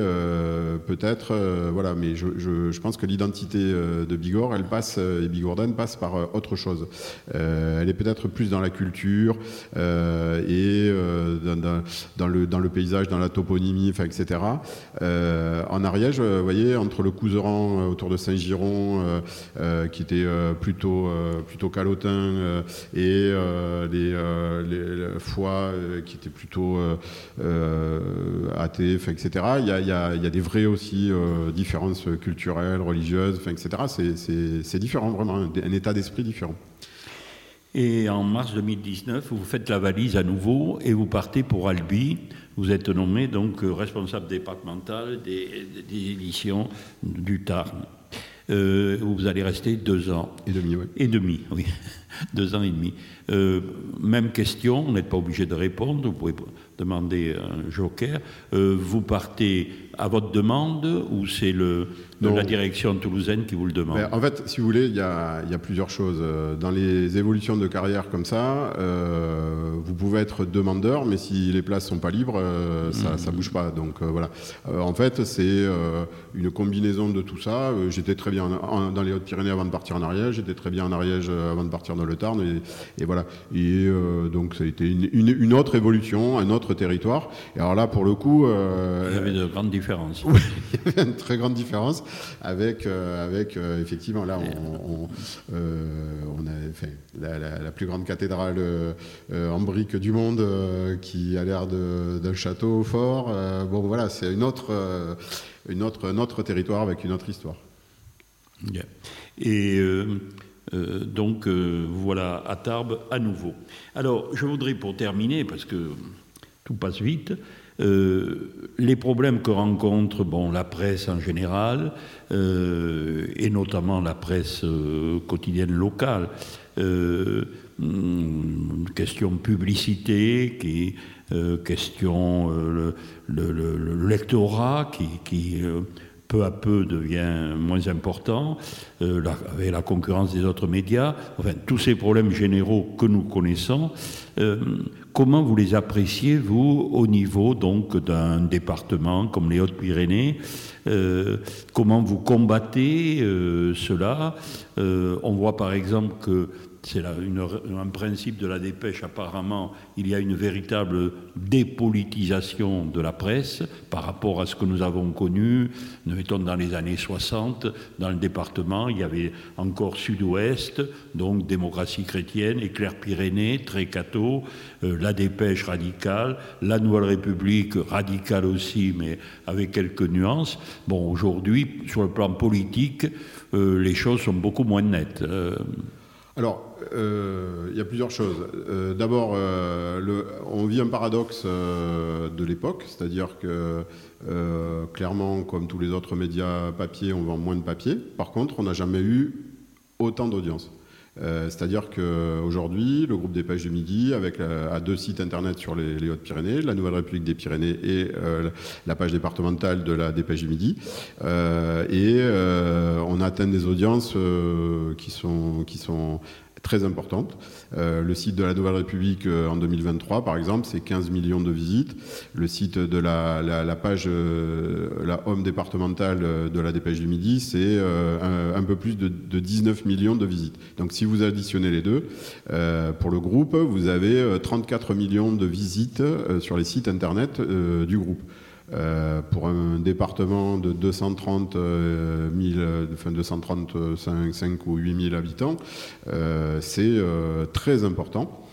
[SPEAKER 2] peut-être, voilà, mais je, je, pense que l'identité de Bigorre, elle passe, et Bigordaine passe par autre chose. elle est peut-être plus dans la culture et dans, dans, le, dans le paysage, dans la toponymie, enfin, etc. en Ariège, vous voyez, entre le Couseran autour de Saint-Giron, euh, euh, qui était euh, plutôt, plutôt calotin, et les, les, foies qui étaient plutôt athées, etc. Il y, a, des vraies aussi différences culturelles, religieuses, etc. C'est différent, vraiment, un état d'esprit différent.
[SPEAKER 1] Et en mars 2019, vous faites la valise à nouveau et vous partez pour Albi. Vous êtes nommé donc responsable départemental des éditions du Tarn. Euh, vous allez rester deux ans.
[SPEAKER 2] Et demi, oui.
[SPEAKER 1] Et demi, oui. deux ans et demi. Euh, même question, vous n'êtes pas obligé de répondre, vous pouvez demander un joker. Euh, vous partez à votre demande ou c'est le, la direction toulousaine qui vous le demande
[SPEAKER 2] En fait, si vous voulez, il y a, y a, plusieurs choses. Dans les évolutions de carrière comme ça, euh, vous pouvez être demandeur, mais si les places sont pas libres, euh, ça, ne mmh. bouge pas. Donc voilà. en fait, c'est une combinaison de tout ça. j'étais très bien dans les Hautes-Pyrénées avant de partir en Ariège, j'étais très bien en Ariège avant de partir dans le Tarn, et, et voilà. Et donc ça a été une, une, une autre évolution, un autre territoire. Et alors là, pour le coup...
[SPEAKER 1] Euh, il y avait de grandes différences.
[SPEAKER 2] Oui, il y avait une très grande différence avec, euh, avec euh, effectivement, là, on, on, a fait la, plus grande cathédrale en briques du monde qui a l'air d'un château fort. bon, voilà, c'est une autre, une autre, un autre territoire avec une autre histoire.
[SPEAKER 1] Et euh, donc euh, voilà, à Tarbes à nouveau. Alors je voudrais pour terminer, parce que tout passe vite, euh, les problèmes que rencontre la presse en général, et notamment la presse quotidienne locale, hmm, question publicité, qui, question le, le, lectorat qui, peu à peu devient moins important, euh, avec la concurrence des autres médias, enfin tous ces problèmes généraux que nous connaissons, euh, comment vous les appréciez, vous, au niveau donc d'un département comme les Hautes-Pyrénées euh, Comment vous combattez cela On voit par exemple que c'est un principe de la dépêche apparemment, il y a une véritable dépolitisation de la presse par rapport à ce que nous avons connu, nous mettons dans les années 60, dans le département, il y avait encore Sud-Ouest, donc démocratie chrétienne, Éclair-Pyrénées, très euh, la dépêche radicale, la Nouvelle République radicale aussi, mais avec quelques nuances. Bon, aujourd'hui, sur le plan politique, les choses sont beaucoup moins nettes.
[SPEAKER 2] Alors, il y a plusieurs choses. D'abord, on vit un paradoxe de l'époque, c'est-à-dire que clairement, comme tous les autres médias papier, on vend moins de papier. Par contre, on n'a jamais eu autant d'audience. Euh, c'est-à-dire qu'aujourd'hui, le groupe des Pages du Midi avec a deux sites internet sur les, Hautes-Pyrénées, la Nouvelle République des Pyrénées et euh, la page départementale de la Dépêche du Midi. Euh, et on atteint des audiences qui sont, qui sont très importante. Euh, le site de la Nouvelle République euh, en 2023, par exemple, c'est 15 millions de visites. Le site de la, page, euh, la home départementale de la Dépêche du Midi, c'est un, peu plus de, 19 millions de visites. Donc si vous additionnez les deux, pour le groupe, vous avez 34 millions de visites sur les sites internet du groupe. Euh, pour un département de 230 000, enfin 235 ou 8 000 habitants, euh, c'est euh, très important.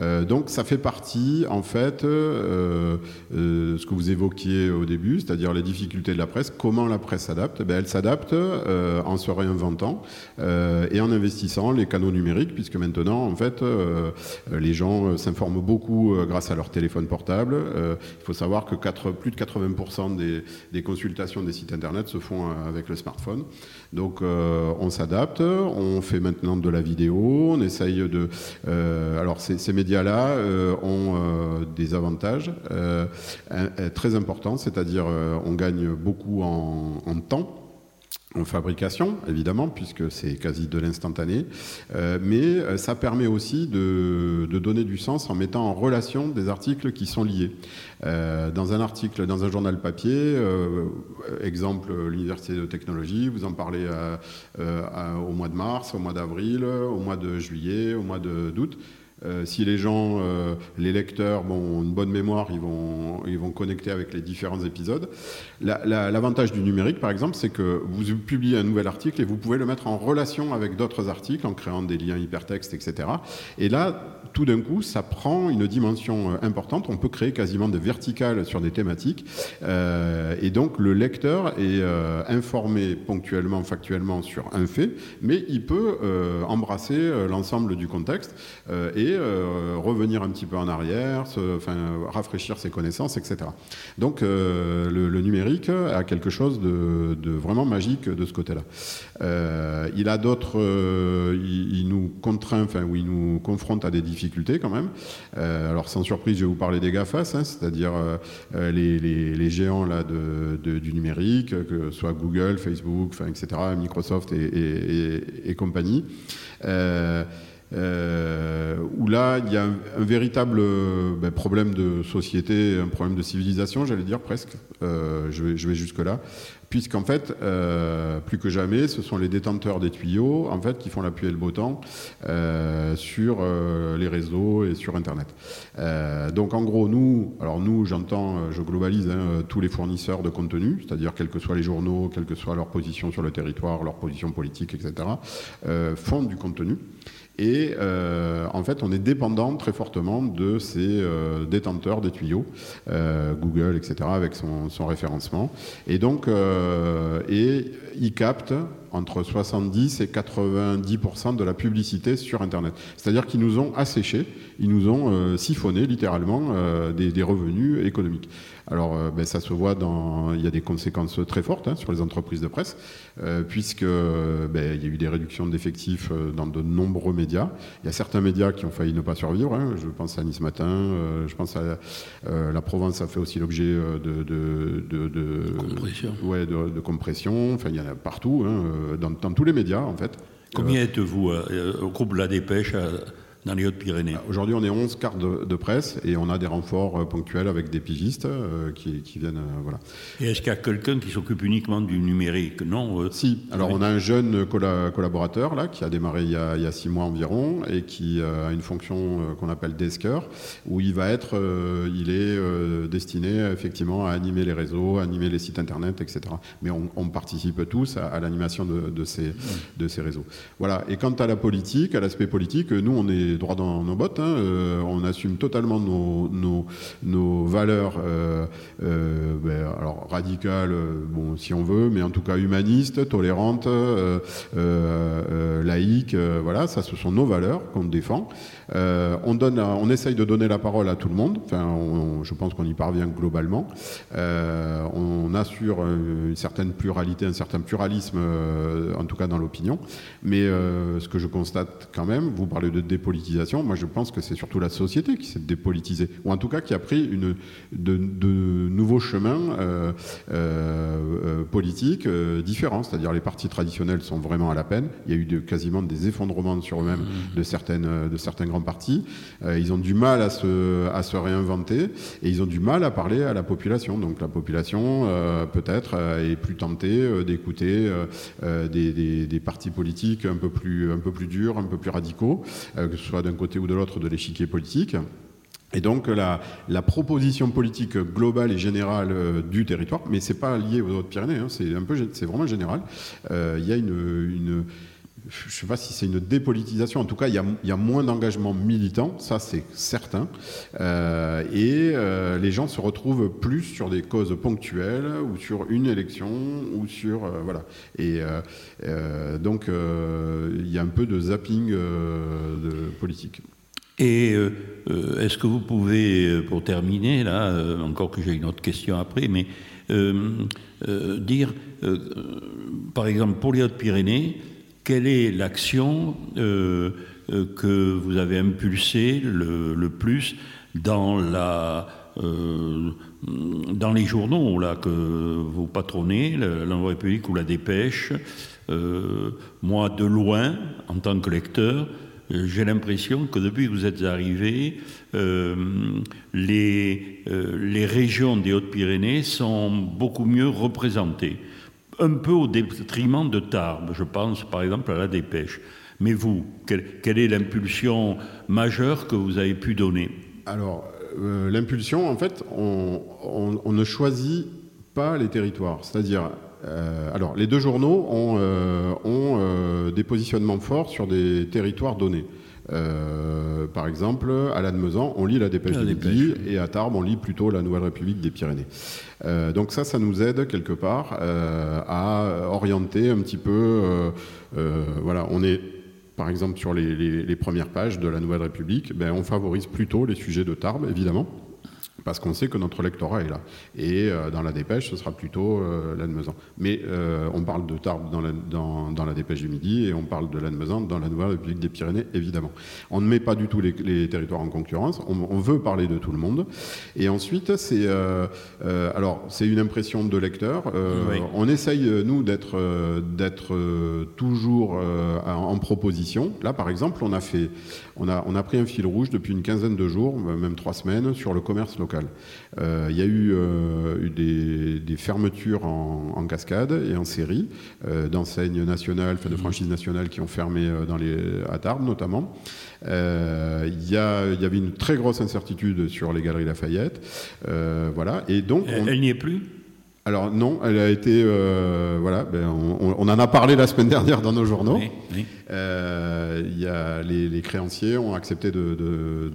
[SPEAKER 2] Euh, donc ça fait partie, en fait, euh, euh, ce que vous évoquiez au début, c'est-à-dire les difficultés de la presse. Comment la presse s'adapte ben, Elle s'adapte en se réinventant et en investissant les canaux numériques, puisque maintenant, en fait, les gens s'informent beaucoup grâce à leur téléphone portable. il faut savoir que plus de 80% des, des, consultations des sites Internet se font avec le smartphone. Donc on s'adapte, on fait maintenant de la vidéo, on essaye de... alors ces, ces médias-là euh, ont euh, des avantages euh, très importants, c'est-à-dire on gagne beaucoup en, temps en fabrication, évidemment, puisque c'est quasi de l'instantané, mais ça permet aussi de, donner du sens en mettant en relation des articles qui sont liés. dans un article, dans un journal papier, exemple l'Université de technologie, vous en parlez au mois de mars, au mois d'avril, au mois de juillet, au mois d'août. Euh, si les gens, euh, les lecteurs, ont une bonne mémoire, ils vont, ils vont connecter avec les différents épisodes. L'avantage du numérique, par exemple, c'est que vous publiez un nouvel article et vous pouvez le mettre en relation avec d'autres articles en créant des liens hypertextes, etc. Et là, tout d'un coup, ça prend une dimension euh, importante. On peut créer quasiment des verticales sur des thématiques. et donc, le lecteur est informé ponctuellement, factuellement sur un fait, mais il peut embrasser l'ensemble du contexte et euh, revenir un petit peu en arrière, enfin, rafraîchir ses connaissances, etc. Donc euh, le, numérique a quelque chose de, vraiment magique de ce côté-là. Euh, il a d'autres, il, nous contraint, enfin, ou il nous confronte à des difficultés quand même. alors sans surprise, je vais vous parler des GAFAS, hein, c'est-à-dire les, géants là, de, du numérique, que ce soit Google, Facebook, etc., Microsoft et compagnie. Euh, où là, il y a un, véritable euh, ben, problème de société, un problème de civilisation, j'allais dire presque. Euh, je vais, jusque-là. Puisqu'en fait, plus que jamais, ce sont les détenteurs des tuyaux en fait, qui font l'appui et le beau temps sur les réseaux et sur Internet. donc en gros, nous, alors nous, j'entends, je globalise hein, tous les fournisseurs de contenu, c'est-à-dire quels que soient les journaux, quelle que soit leur position sur le territoire, leur position politique, etc., font du contenu. Et euh, en fait, on est dépendant très fortement de ces euh, détenteurs des tuyaux, euh, Google, etc., avec son, référencement. Et donc, et ils captent entre 70 et 90% de la publicité sur Internet. C'est-à-dire qu'ils nous ont asséché, ils nous ont siphonné littéralement des, revenus économiques. Alors, euh, ben, ça se voit dans. Il y a des conséquences très fortes hein, sur les entreprises de presse, euh, puisque ben, il y a eu des réductions d'effectifs euh, dans de nombreux médias. Il y a certains médias qui ont failli ne pas survivre. Hein. Je pense à Nice Matin, je pense à la Provence a fait aussi l'objet de, de, de,
[SPEAKER 1] compression.
[SPEAKER 2] Ouais, de, compression. Enfin, il y en a partout, hein, dans, dans, tous les médias en fait.
[SPEAKER 1] Combien êtes-vous au groupe La Dépêche dans les Hautes-Pyrénées
[SPEAKER 2] ah, Aujourd'hui, on est 11 cartes de, presse et on a des renforts euh, ponctuels avec des pigistes euh, qui, viennent. Euh, voilà.
[SPEAKER 1] Et est-ce qu'il y a quelqu'un qui s'occupe uniquement du numérique? Non
[SPEAKER 2] Si. Alors, on a un jeune collaborateur là, qui a démarré il y a, six mois environ et qui a une fonction qu'on appelle desker, où il va être, il est destiné effectivement à animer les réseaux, à animer les sites internet, etc. Mais on, participe tous à, l'animation de, ces, de ces réseaux. Voilà. Et quant à la politique, à l'aspect politique, nous, on est les droits dans nos bottes. Hein. on assume totalement nos, nos, nos valeurs, ben, alors radicales, bon, si on veut, mais en tout cas humanistes, tolérantes, laïques. voilà, ça, ce sont nos valeurs qu'on défend. On donne, on essaye de donner la parole à tout le monde. Enfin, je pense qu'on y parvient globalement. on assure une certaine pluralité, un certain pluralisme, en tout cas dans l'opinion. Mais euh, ce que je constate quand même, vous parlez de dépolitisation, moi je pense que c'est surtout la société qui s'est dépolitisée, ou en tout cas qui a pris une, de, nouveaux chemins euh, euh, politiques différents. C'est-à-dire les partis traditionnels sont vraiment à la peine. Il y a eu quasiment des effondrements sur eux-mêmes mmh. de, certaines, de certains grands partis. ils ont du mal à se, à se réinventer et ils ont du mal à parler à la population. Donc la population, peut-être, est plus tentée d'écouter des, des, partis politiques un peu plus, un peu plus durs, un peu plus radicaux, euh, que ce soit d'un côté ou de l'autre de l'échiquier politique. Et donc la, la, proposition politique globale et générale euh, du territoire, mais c'est pas lié aux Hautes-Pyrénées, hein, c'est c'est vraiment général. Euh, il y a une je ne sais pas si c'est une dépolitisation, en tout cas, il y a, moins d'engagement militant, ça c'est certain. Euh, et euh, les gens se retrouvent plus sur des causes ponctuelles ou sur une élection ou sur. Euh, voilà. Et donc, il y a un peu de zapping politique.
[SPEAKER 1] Et est-ce que vous pouvez, pour terminer, là, encore que j'ai une autre question après, mais dire, par exemple, pour les Hautes-Pyrénées, quelle est l'action euh, euh, que vous avez impulsée le, plus euh, dans les journaux que vous patronnez, l'Envoi République ou la Dépêche. Moi, de loin, en tant que lecteur, j'ai l'impression que depuis que vous êtes arrivé, les régions des Hautes-Pyrénées sont beaucoup mieux représentées un peu au détriment de Tarbes. Je pense par exemple à la dépêche. Mais vous, quelle, est l'impulsion majeure que vous avez pu donner?
[SPEAKER 2] Alors, euh, l'impulsion, en fait, on, ne choisit pas les territoires. C'est-à-dire, euh, alors, les deux journaux ont, euh, ont des positionnements forts sur des territoires donnés. Euh, par exemple, à Lannemezan, on lit la dépêche de midi, et à Tarbes, on lit plutôt la Nouvelle République des Pyrénées. Euh, donc ça, ça nous aide quelque part euh, à orienter un petit peu. voilà, on est par exemple sur les, les, premières pages de la Nouvelle République, ben, on favorise plutôt les sujets de Tarbes, évidemment parce qu'on sait que notre lectorat est là. Et euh, dans la dépêche, ce sera plutôt euh, l'Annemezan. Mais euh, on parle de Tarbes dans la, dans, dans la, dépêche du Midi et on parle de l'Annemezan dans la Nouvelle République des Pyrénées, évidemment. On ne met pas du tout les, les territoires en concurrence, on, veut parler de tout le monde. Et ensuite, c'est alors c'est une impression de lecteur. On essaye, nous, d'être d'être toujours en proposition. Là, par exemple, on a, fait, on, a, on a pris un fil rouge depuis une quinzaine de jours, même trois semaines, sur le commerce local. Euh, il y a eu, euh, des, fermetures en, cascade et en série euh, d'enseignes nationales, de franchises nationales qui ont fermé dans les, à Tarbes notamment. Il y, avait une très grosse incertitude sur les galeries Lafayette. voilà. Et donc,
[SPEAKER 1] Elle n'y est plus?
[SPEAKER 2] Alors non, elle a été, euh, voilà, ben, on, on, en a parlé la semaine dernière dans nos journaux. Oui, euh, y a les, les, créanciers ont accepté de,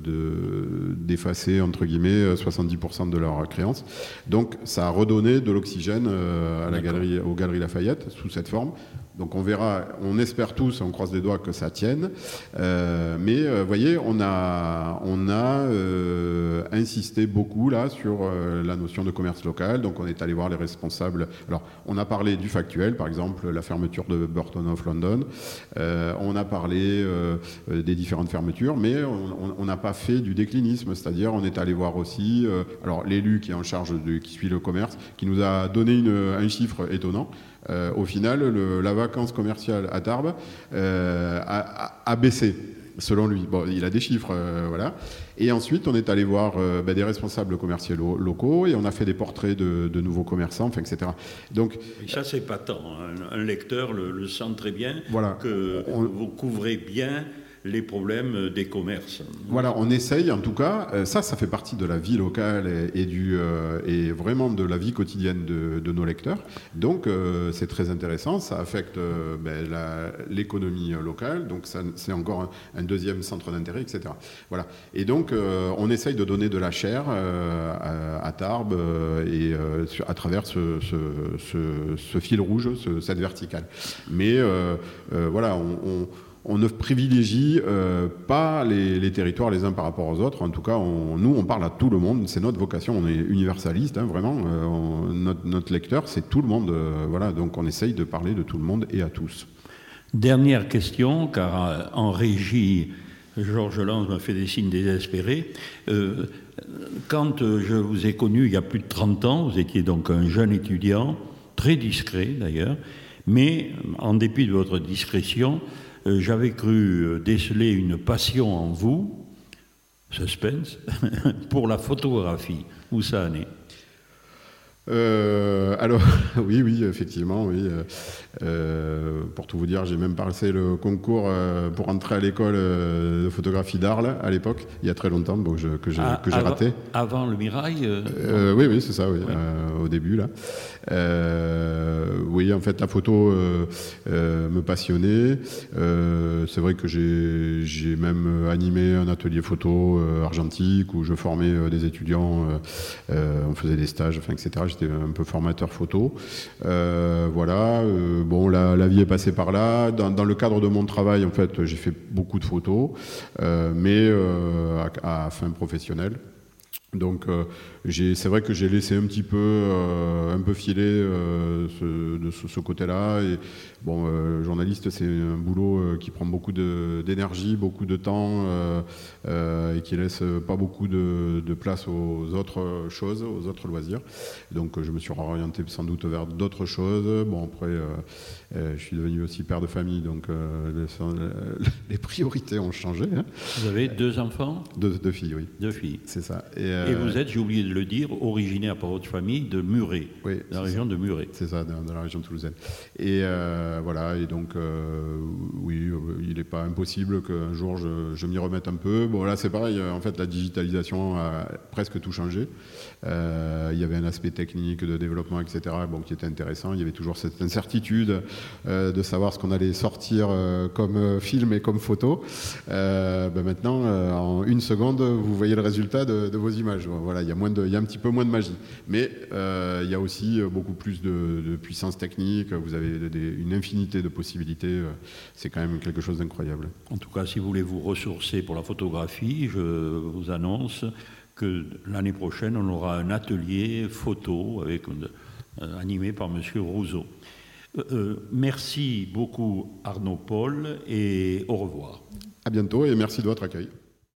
[SPEAKER 2] d'effacer entre guillemets 70% de leurs créances. Donc ça a redonné de l'oxygène euh, à la galerie, aux galeries Lafayette sous cette forme. Donc on verra, on espère tous, on croise les doigts que ça tienne. Euh, mais vous euh, voyez, on a, on a euh, insisté beaucoup là sur la notion de commerce local. Donc on est allé voir les responsables. Alors on a parlé du factuel, par exemple la fermeture de Burton of London. on a parlé des différentes fermetures, mais on n'a pas fait du déclinisme. C'est-à-dire on est allé voir aussi, alors l'élu qui est en charge de, qui suit le commerce, qui nous a donné un chiffre étonnant. Euh, au final, la vacance commerciale à Tarbes euh, a, baissé, selon lui. Bon, il a des chiffres, euh, voilà. Et ensuite, on est allé voir ben, des responsables commerciaux locaux et on a fait des portraits de, nouveaux commerçants, etc.
[SPEAKER 1] Donc, ça, c'est pas tant. Un, lecteur le, sent très bien voilà. que vous couvrez bien les problèmes des commerces.
[SPEAKER 2] Voilà, on essaye en tout cas, euh, ça, ça fait partie de la vie locale et, du, euh, et vraiment de la vie quotidienne de, nos lecteurs. Donc euh, c'est très intéressant, ça affecte ben, l'économie locale, donc c'est encore un, deuxième centre d'intérêt, etc. Voilà. Et donc on essaye de donner de la chair à, Tarbes et à travers ce, fil rouge, cette verticale. Mais voilà, on ne privilégie euh, pas les, territoires les uns par rapport aux autres. En tout cas, nous, on parle à tout le monde. C'est notre vocation. On est universaliste, hein, vraiment. Euh, notre, lecteur, c'est tout le monde. Euh, voilà, donc on essaye de parler de tout le monde et à tous.
[SPEAKER 1] Dernière question, car en régie, Georges Lange m'a fait des signes désespérés. quand je vous ai connu il y a plus de 30 ans, vous étiez donc un jeune étudiant, très discret d'ailleurs, mais en dépit de votre discrétion, j'avais cru euh, déceler une passion en vous, suspense, pour la photographie. Où ça en est?
[SPEAKER 2] Euh, alors, oui, oui, effectivement, oui. Euh, pour tout vous dire, j'ai même passé le concours euh, pour entrer à l'école de photographie d'Arles à l'époque, il y a très longtemps, bon, que j'ai ah, raté.
[SPEAKER 1] Avant le Mirail
[SPEAKER 2] Oui, oui, c'est ça, oui, au début, là. Oui, en fait, la photo me passionnait. c'est vrai que j'ai même animé un atelier photo argentique où je formais des étudiants, on faisait des stages, enfin, etc un peu formateur photo. Euh, voilà, euh, bon, la, vie est passée par là. Dans, le cadre de mon travail, en fait, j'ai fait beaucoup de photos, euh, mais à, à, fin professionnelle. Donc c'est vrai que j'ai laissé un petit peu, euh, un peu filer euh, ce, de ce, côté-là. Et bon, euh, journaliste, c'est un boulot qui prend beaucoup d'énergie, beaucoup de temps et qui laisse pas beaucoup de, place aux autres choses, aux autres loisirs. Donc, je me suis orienté sans doute vers d'autres choses. Bon, après, je suis devenu aussi père de famille, donc les, priorités ont changé. Hein.
[SPEAKER 1] Vous avez deux enfants?
[SPEAKER 2] Deux, filles, oui.
[SPEAKER 1] Deux filles.
[SPEAKER 2] C'est ça.
[SPEAKER 1] Et, vous êtes, j'ai oublié de le dire, originaire par votre famille de Muret,
[SPEAKER 2] oui,
[SPEAKER 1] la région de Muret.
[SPEAKER 2] C'est ça, dans, la région toulousaine. Et euh, voilà, et donc, euh, oui, il n'est pas impossible qu'un jour je, m'y remette un peu. Bon, là, c'est pareil, en fait, la digitalisation a presque tout changé. Euh, il y avait un aspect technique de développement, etc., qui était intéressant. Il y avait toujours cette incertitude de savoir ce qu'on allait sortir comme film et comme photo. Ben maintenant, en une seconde, vous voyez le résultat de, vos images. Voilà, il y a un petit peu moins de magie. Mais euh, il y a aussi euh, beaucoup plus de, puissance technique, vous avez une infinité de possibilités, euh, c'est quand même quelque chose d'incroyable.
[SPEAKER 1] En tout cas, si vous voulez vous ressourcer pour la photographie, je vous annonce que l'année prochaine, on aura un atelier photo avec, animé par M. Rousseau. merci beaucoup Arnaud Paul et au revoir.
[SPEAKER 2] À bientôt et merci de votre accueil.